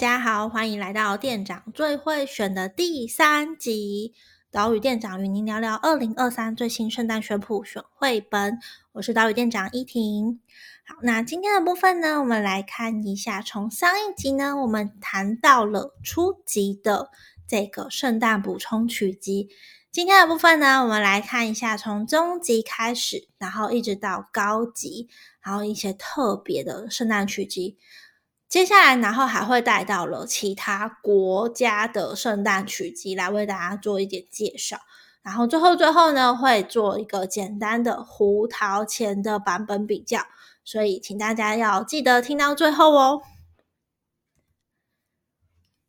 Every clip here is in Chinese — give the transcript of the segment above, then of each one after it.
大家好，欢迎来到店长最会选的第三集。岛屿店长与您聊聊二零二三最新圣诞选谱选绘本。我是岛屿店长依婷。好，那今天的部分呢，我们来看一下。从上一集呢，我们谈到了初级的这个圣诞补充曲集。今天的部分呢，我们来看一下从中级开始，然后一直到高级，然后一些特别的圣诞曲集。接下来，然后还会带到了其他国家的圣诞曲集来为大家做一点介绍，然后最后最后呢，会做一个简单的胡桃钳的版本比较，所以请大家要记得听到最后哦。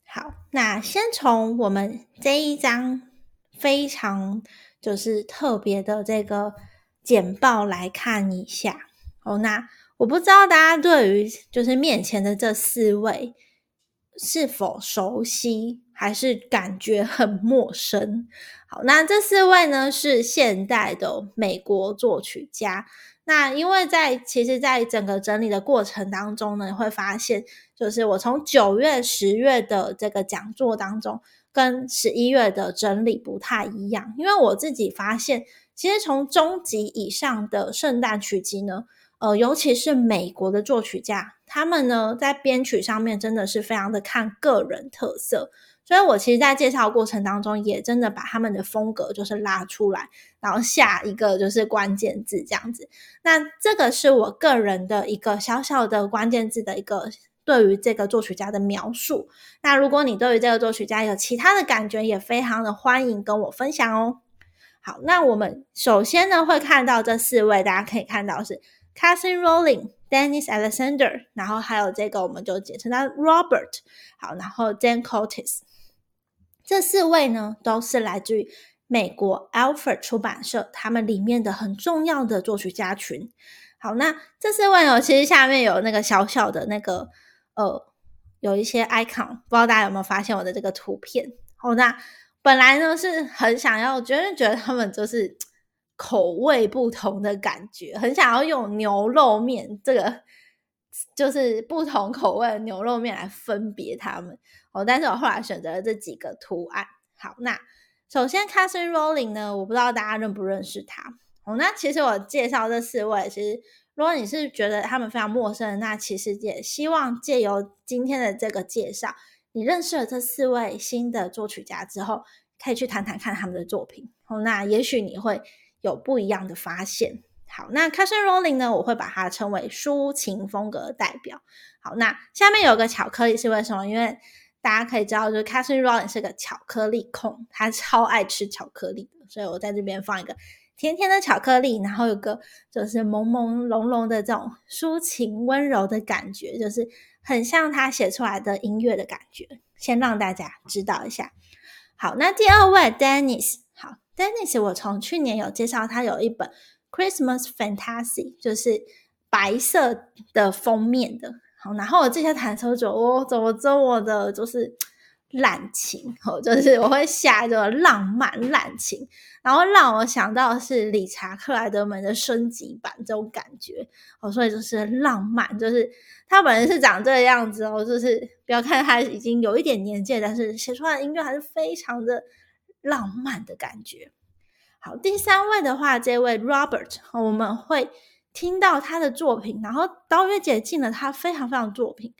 好，那先从我们这一张非常就是特别的这个简报来看一下哦，那。我不知道大家对于就是面前的这四位是否熟悉，还是感觉很陌生？好，那这四位呢是现代的美国作曲家。那因为在其实，在整个整理的过程当中呢，会发现就是我从九月、十月的这个讲座当中，跟十一月的整理不太一样。因为我自己发现，其实从中级以上的圣诞曲集呢。呃，尤其是美国的作曲家，他们呢在编曲上面真的是非常的看个人特色，所以我其实，在介绍过程当中，也真的把他们的风格就是拉出来，然后下一个就是关键字这样子。那这个是我个人的一个小小的关键字的一个对于这个作曲家的描述。那如果你对于这个作曲家有其他的感觉，也非常的欢迎跟我分享哦。好，那我们首先呢会看到这四位，大家可以看到是。Catherine Rowling、Dennis Alexander，然后还有这个，我们就简称他 Robert。好，然后 Dan Curtis，这四位呢，都是来自于美国 Alfred 出版社，他们里面的很重要的作曲家群。好，那这四位呢，其实下面有那个小小的那个呃，有一些 icon，不知道大家有没有发现我的这个图片？好，那本来呢是很想要，觉得觉得他们就是。口味不同的感觉，很想要用牛肉面这个，就是不同口味的牛肉面来分别它们哦。但是我后来选择了这几个图案。好，那首先 Catherine Rolling 呢，我不知道大家认不认识他哦。那其实我介绍这四位，其实如果你是觉得他们非常陌生，那其实也希望借由今天的这个介绍，你认识了这四位新的作曲家之后，可以去谈谈看他们的作品哦。那也许你会。有不一样的发现。好，那 Catherine Rowling 呢？我会把它称为抒情风格代表。好，那下面有个巧克力是为什么？因为大家可以知道，就是 Catherine Rowling 是个巧克力控，他超爱吃巧克力的，所以我在这边放一个甜甜的巧克力，然后有个就是朦朦胧胧的这种抒情温柔的感觉，就是很像他写出来的音乐的感觉。先让大家知道一下。好，那第二位 Dennis。Dennis，我从去年有介绍他有一本《Christmas Fantasy》，就是白色的封面的。好，然后我这些弹奏者，我怎么这么的，就是滥情，哦，就是我会下一个浪漫滥情，然后让我想到是理查克莱德门的升级版这种感觉。哦，所以就是浪漫，就是他本人是长这个样子哦，就是不要看他已经有一点年纪，但是写出来的音乐还是非常的。浪漫的感觉。好，第三位的话，这位 Robert，我们会听到他的作品，然后刀月姐进了他非常非常作品。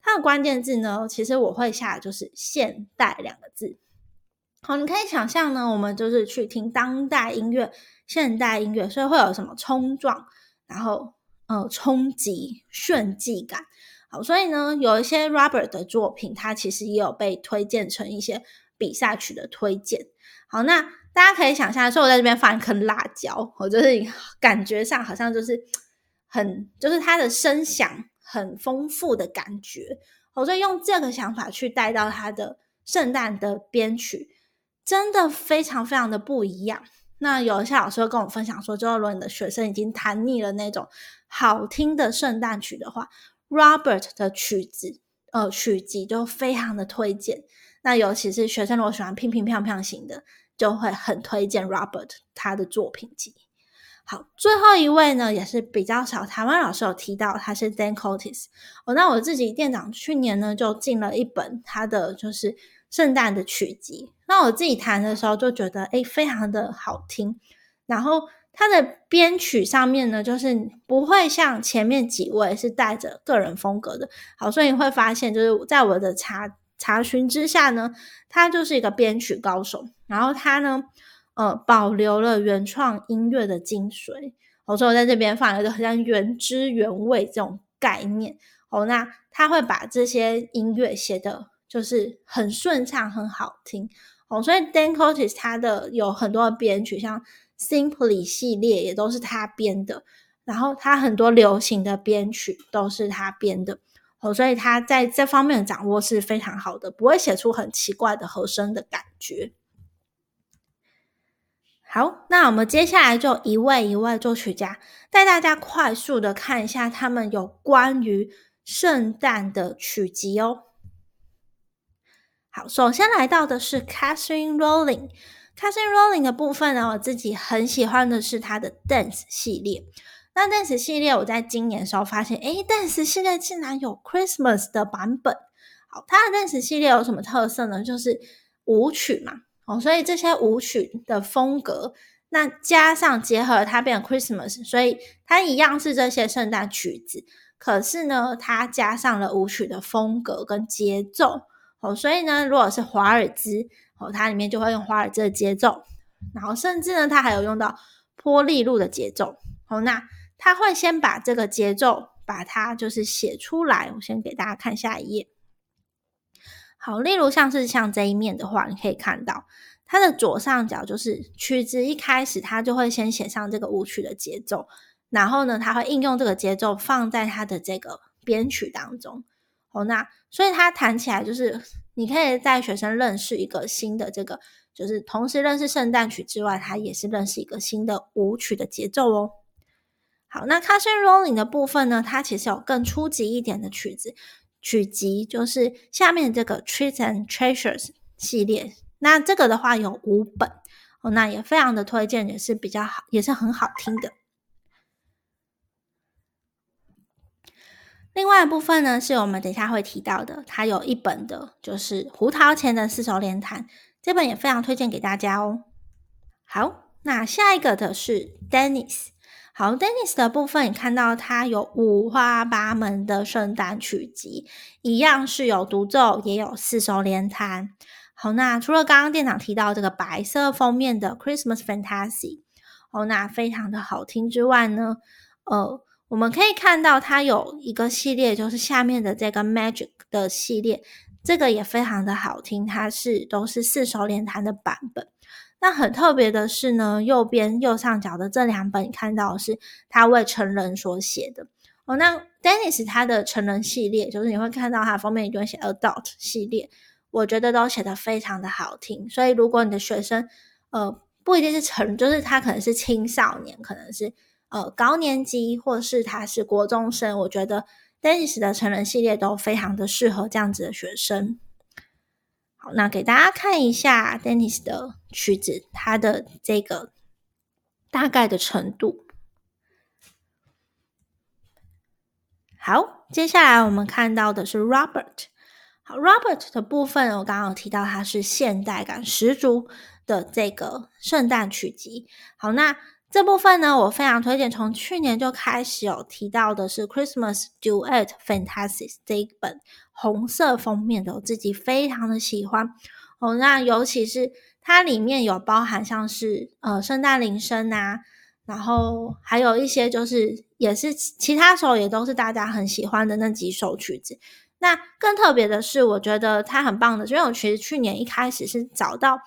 他的关键字呢，其实我会下就是现代两个字。好，你可以想象呢，我们就是去听当代音乐、现代音乐，所以会有什么冲撞，然后呃冲击、炫技感。好，所以呢，有一些 Robert 的作品，他其实也有被推荐成一些。比赛曲的推荐，好，那大家可以想象，说我在这边放一颗辣椒，我就是 感觉上好像就是很，就是它的声响很丰富的感觉，我就用这个想法去带到它的圣诞的编曲，真的非常非常的不一样。那有一些老师跟我分享说，如果你的学生已经弹腻了那种好听的圣诞曲的话，Robert 的曲子，呃，曲集就非常的推荐。那尤其是学生如果喜欢乒乒乓乓型的，就会很推荐 Robert 他的作品集。好，最后一位呢，也是比较少，台湾老师有提到他是 Dan Curtis。哦，那我自己店长去年呢就进了一本他的就是圣诞的曲集，那我自己弹的时候就觉得诶非常的好听，然后他的编曲上面呢就是不会像前面几位是带着个人风格的，好，所以你会发现就是在我的查查询之下呢，他就是一个编曲高手，然后他呢。呃，保留了原创音乐的精髓。我说我在这边放一个像原汁原味这种概念。哦，那他会把这些音乐写的，就是很顺畅、很好听。哦，所以 Dan Curtis 他的有很多的编曲，像 Simply 系列也都是他编的。然后他很多流行的编曲都是他编的。哦，所以他在这方面的掌握是非常好的，不会写出很奇怪的和声的感觉。好，那我们接下来就一位一位作曲家带大家快速的看一下他们有关于圣诞的曲集哦。好，首先来到的是 Catherine Rolling。Catherine Rolling 的部分呢，我自己很喜欢的是他的 Dance 系列。那 Dance 系列，我在今年的时候发现，诶 d a n c e 系列竟然有 Christmas 的版本。好，它的 Dance 系列有什么特色呢？就是舞曲嘛。哦，所以这些舞曲的风格，那加上结合它变成 Christmas，所以它一样是这些圣诞曲子，可是呢，它加上了舞曲的风格跟节奏。哦，所以呢，如果是华尔兹，哦，它里面就会用华尔兹的节奏，然后甚至呢，它还有用到波利路的节奏。哦，那他会先把这个节奏把它就是写出来，我先给大家看下一页。好，例如像是像这一面的话，你可以看到它的左上角就是曲子一开始，它就会先写上这个舞曲的节奏，然后呢，它会应用这个节奏放在它的这个编曲当中。哦，那所以它弹起来就是你可以在学生认识一个新的这个，就是同时认识圣诞曲之外，它也是认识一个新的舞曲的节奏哦。好，那 Cushion Rolling 的部分呢，它其实有更初级一点的曲子。曲集就是下面这个 Treats and Treasures 系列，那这个的话有五本哦，那也非常的推荐，也是比较好，也是很好听的。另外一部分呢，是我们等一下会提到的，它有一本的，就是胡桃钳的四手联弹，这本也非常推荐给大家哦。好，那下一个的是 Dennis。好，Dennis 的部分，你看到它有五花八门的圣诞曲集，一样是有独奏，也有四手联弹。好，那除了刚刚店长提到这个白色封面的 Christmas Fantasy，哦，那非常的好听之外呢，呃，我们可以看到它有一个系列，就是下面的这个 Magic 的系列，这个也非常的好听，它是都是四手联弹的版本。那很特别的是呢，右边右上角的这两本，你看到是他为成人所写的哦。那 Dennis 他的成人系列，就是你会看到他封面一定会写 Adult 系列，我觉得都写的非常的好听。所以如果你的学生呃不一定是成，就是他可能是青少年，可能是呃高年级，或是他是国中生，我觉得 Dennis 的成人系列都非常的适合这样子的学生。好，那给大家看一下 Dennis 的曲子，它的这个大概的程度。好，接下来我们看到的是 Robert。好，Robert 的部分，我刚刚有提到它是现代感十足的这个圣诞曲集。好，那这部分呢，我非常推荐。从去年就开始有提到的是 Christmas Duet Fantasy 这一本红色封面的，我自己非常的喜欢哦。那尤其是它里面有包含像是呃圣诞铃声啊，然后还有一些就是也是其他首也都是大家很喜欢的那几首曲子。那更特别的是，我觉得它很棒的，因为我其实去年一开始是找到。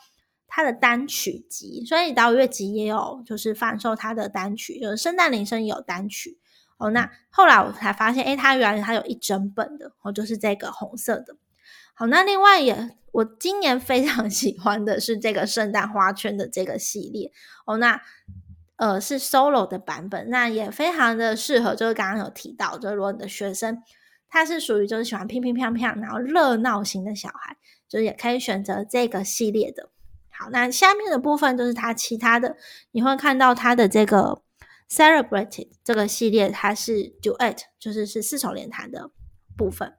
他的单曲集，所以岛乐集也有，就是贩售他的单曲，就是圣诞铃声也有单曲哦。那后来我才发现，诶，他原来他有一整本的哦，就是这个红色的。好，那另外也，我今年非常 喜欢的是这个圣诞花圈的这个系列哦。那呃是 solo 的版本，那也非常的适合，就是刚刚有提到，就是如果你的学生他是属于就是喜欢乒乒乓乓，然后热闹型的小孩，就是也可以选择这个系列的。好，那下面的部分就是它其他的，你会看到它的这个 Celebrated 这个系列它是 Duet，就是是四手联弹的部分。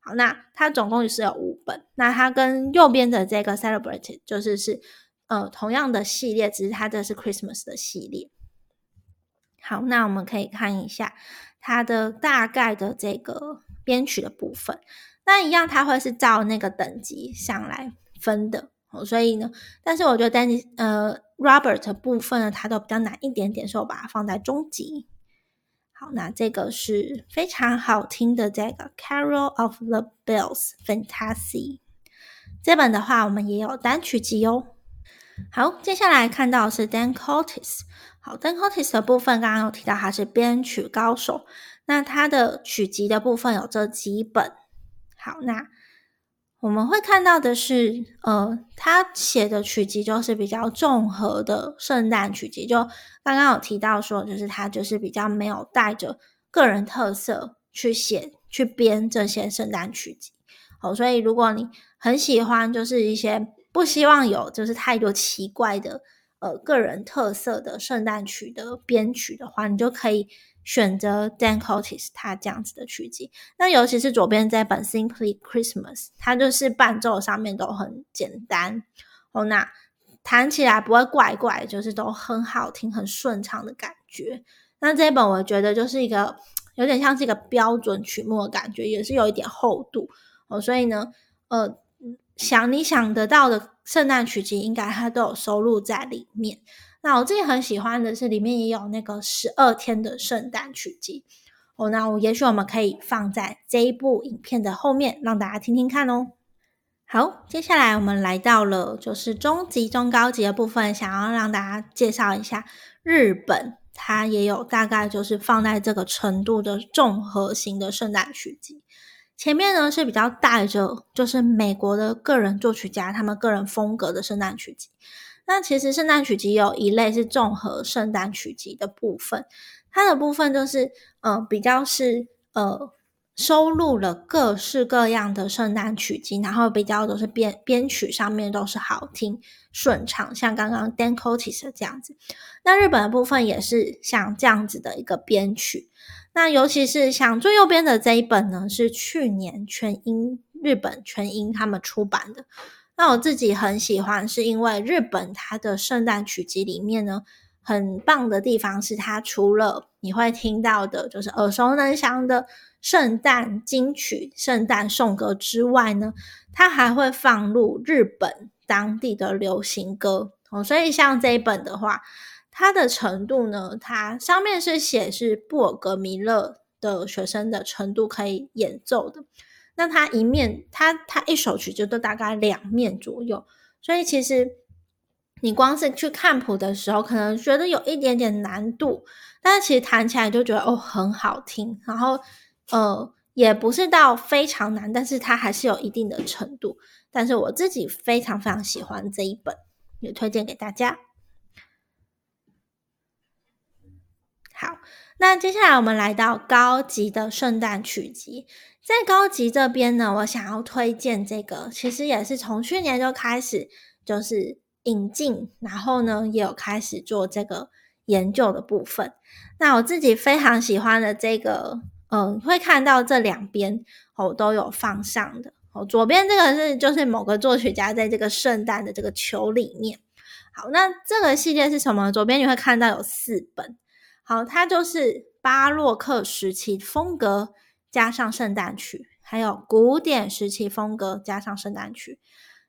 好，那它总共是有五本。那它跟右边的这个 Celebrated 就是是呃同样的系列，只是它这是 Christmas 的系列。好，那我们可以看一下它的大概的这个编曲的部分。那一样，它会是照那个等级上来分的。所以呢，但是我觉得丹尼呃 Robert 部分呢，它都比较难一点点，所以我把它放在中级。好，那这个是非常好听的这个 Carol of the Bells Fantasy 这本的话，我们也有单曲集哦。好，接下来看到是 Dan Curtis。好，Dan Curtis 的部分刚刚有提到他是编曲高手，那他的曲集的部分有这几本。好，那。我们会看到的是，呃，他写的曲集就是比较综合的圣诞曲集。就刚刚有提到说，就是他就是比较没有带着个人特色去写、去编这些圣诞曲集。哦，所以如果你很喜欢，就是一些不希望有就是太多奇怪的呃个人特色的圣诞曲的编曲的话，你就可以。选择 Dan Curtis 他这样子的曲集，那尤其是左边这本 Simply Christmas，它就是伴奏上面都很简单哦，那弹起来不会怪怪，就是都很好听、很顺畅的感觉。那这一本我觉得就是一个有点像是一个标准曲目的感觉，也是有一点厚度哦，所以呢，呃，想你想得到的圣诞曲集，应该它都有收录在里面。那我自己很喜欢的是，里面也有那个十二天的圣诞曲集哦。那我也许我们可以放在这一部影片的后面，让大家听听看哦。好，接下来我们来到了就是中级、中高级的部分，想要让大家介绍一下日本，它也有大概就是放在这个程度的综合型的圣诞曲集。前面呢是比较带着就是美国的个人作曲家他们个人风格的圣诞曲集。那其实圣诞曲集有一类是综合圣诞曲集的部分，它的部分就是呃比较是呃收录了各式各样的圣诞曲集，然后比较都是编编曲上面都是好听顺畅，像刚刚 Dancotis 这样子。那日本的部分也是像这样子的一个编曲，那尤其是像最右边的这一本呢，是去年全英日本全英他们出版的。那我自己很喜欢，是因为日本它的圣诞曲集里面呢，很棒的地方是它除了你会听到的，就是耳熟能详的圣诞金曲、圣诞颂歌之外呢，它还会放入日本当地的流行歌哦。所以像这一本的话，它的程度呢，它上面是写是布尔格米勒的学生的程度可以演奏的。那它一面，它它一首曲就都大概两面左右，所以其实你光是去看谱的时候，可能觉得有一点点难度，但是其实弹起来就觉得哦很好听，然后呃也不是到非常难，但是它还是有一定的程度。但是我自己非常非常喜欢这一本，也推荐给大家。好，那接下来我们来到高级的圣诞曲集。在高级这边呢，我想要推荐这个，其实也是从去年就开始就是引进，然后呢也有开始做这个研究的部分。那我自己非常喜欢的这个，嗯，会看到这两边哦都有放上的哦。左边这个是就是某个作曲家在这个圣诞的这个球里面。好，那这个系列是什么？左边你会看到有四本。好，它就是巴洛克时期风格。加上圣诞曲，还有古典时期风格加上圣诞曲，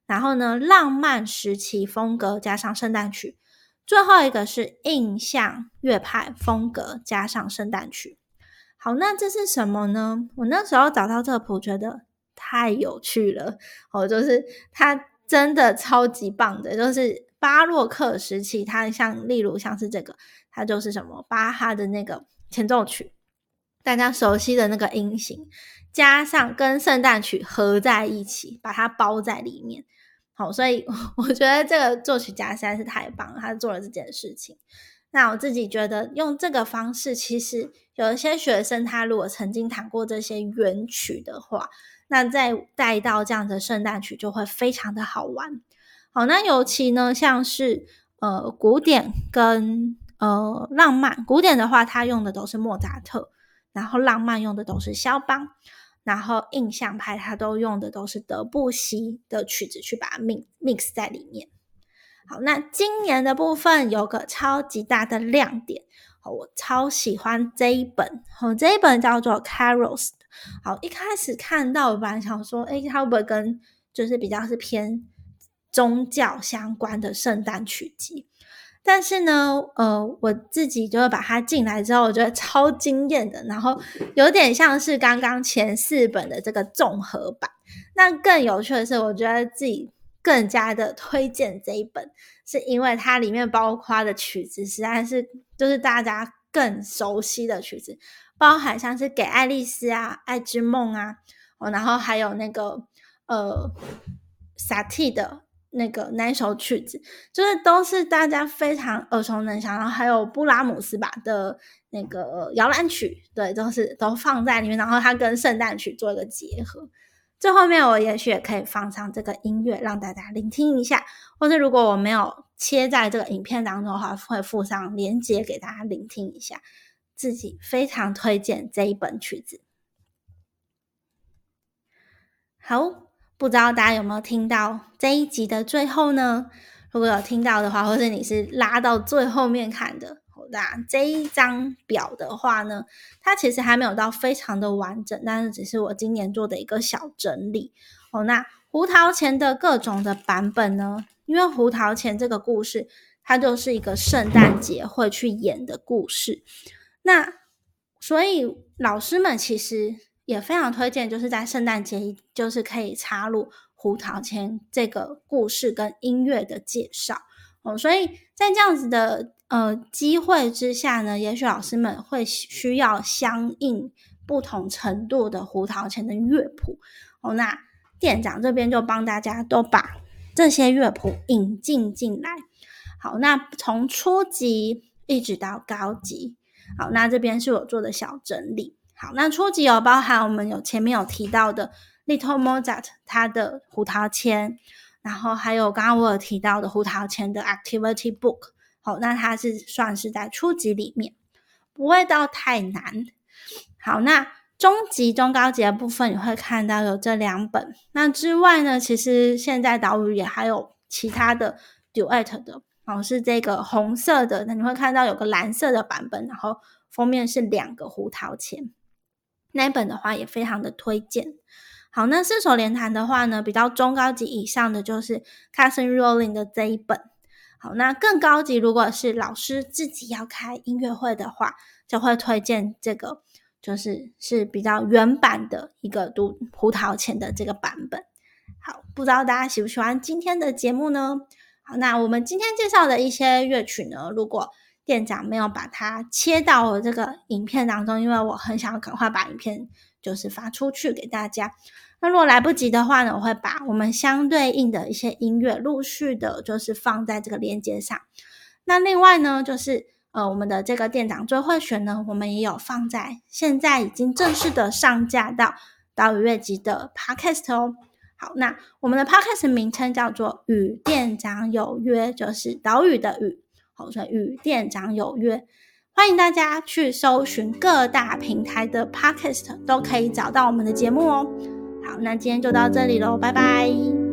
然后呢，浪漫时期风格加上圣诞曲，最后一个是印象乐派风格加上圣诞曲。好，那这是什么呢？我那时候找到这谱，觉得太有趣了。哦，就是它真的超级棒的，就是巴洛克时期，它像例如像是这个，它就是什么巴哈的那个前奏曲。大家熟悉的那个音型，加上跟圣诞曲合在一起，把它包在里面。好，所以 我觉得这个作曲家实在是太棒了，他做了这件事情。那我自己觉得用这个方式，其实有一些学生他如果曾经弹过这些原曲的话，那再带到这样的圣诞曲就会非常的好玩。好，那尤其呢，像是呃古典跟呃浪漫古典的话，它用的都是莫扎特，然后浪漫用的都是肖邦，然后印象派它都用的都是德布西的曲子去把它 mix mix 在里面。好，那今年的部分有个超级大的亮点，我超喜欢这一本，哦，这一本叫做 Carols。好，一开始看到我本来想说，哎，它会不会跟就是比较是偏宗教相关的圣诞曲集？但是呢，呃，我自己就是把它进来之后，我觉得超惊艳的，然后有点像是刚刚前四本的这个综合版。那更有趣的是，我觉得自己。更加的推荐这一本，是因为它里面包括的曲子实在是就是大家更熟悉的曲子，包含像是给爱丽丝啊、爱之梦啊，哦，然后还有那个呃萨蒂的那个那首曲子，就是都是大家非常耳熟能详。然后还有布拉姆斯吧的那个摇篮曲，对，都是都放在里面，然后它跟圣诞曲做一个结合。最后面我也许也可以放上这个音乐，让大家聆听一下。或者如果我没有切在这个影片当中的话，会附上连接给大家聆听一下。自己非常推荐这一本曲子。好，不知道大家有没有听到这一集的最后呢？如果有听到的话，或者你是拉到最后面看的。那这一张表的话呢，它其实还没有到非常的完整，但是只是我今年做的一个小整理哦。那胡桃钳的各种的版本呢，因为胡桃钳这个故事，它就是一个圣诞节会去演的故事，那所以老师们其实也非常推荐，就是在圣诞节就是可以插入胡桃钳这个故事跟音乐的介绍哦。所以在这样子的。呃，机会之下呢，也许老师们会需要相应不同程度的胡桃钳的乐谱哦。那店长这边就帮大家都把这些乐谱引进进来。好，那从初级一直到高级，好，那这边是我做的小整理。好，那初级有包含我们有前面有提到的 Little Mozart 它的胡桃钳，然后还有刚刚我有提到的胡桃钳的 Activity Book。好，那它是算是在初级里面，不会到太难。好，那中级、中高级的部分你会看到有这两本。那之外呢，其实现在岛屿也还有其他的 duet 的，哦，是这个红色的。那你会看到有个蓝色的版本，然后封面是两个胡桃钳。那本的话也非常的推荐。好，那四手联弹的话呢，比较中高级以上的就是 Cousin Rolling 的这一本。好，那更高级，如果是老师自己要开音乐会的话，就会推荐这个，就是是比较原版的一个读胡桃钳的这个版本。好，不知道大家喜不喜欢今天的节目呢？好，那我们今天介绍的一些乐曲呢，如果店长没有把它切到我这个影片当中，因为我很想赶快把影片就是发出去给大家。那如果来不及的话呢，我会把我们相对应的一些音乐陆续的，就是放在这个链接上。那另外呢，就是呃，我们的这个店长最会选呢，我们也有放在现在已经正式的上架到岛屿月集的 Podcast 哦。好，那我们的 Podcast 名称叫做“与店长有约”，就是岛屿的屿，好，所以与店长有约，欢迎大家去搜寻各大平台的 Podcast，都可以找到我们的节目哦。好，那今天就到这里喽，拜拜。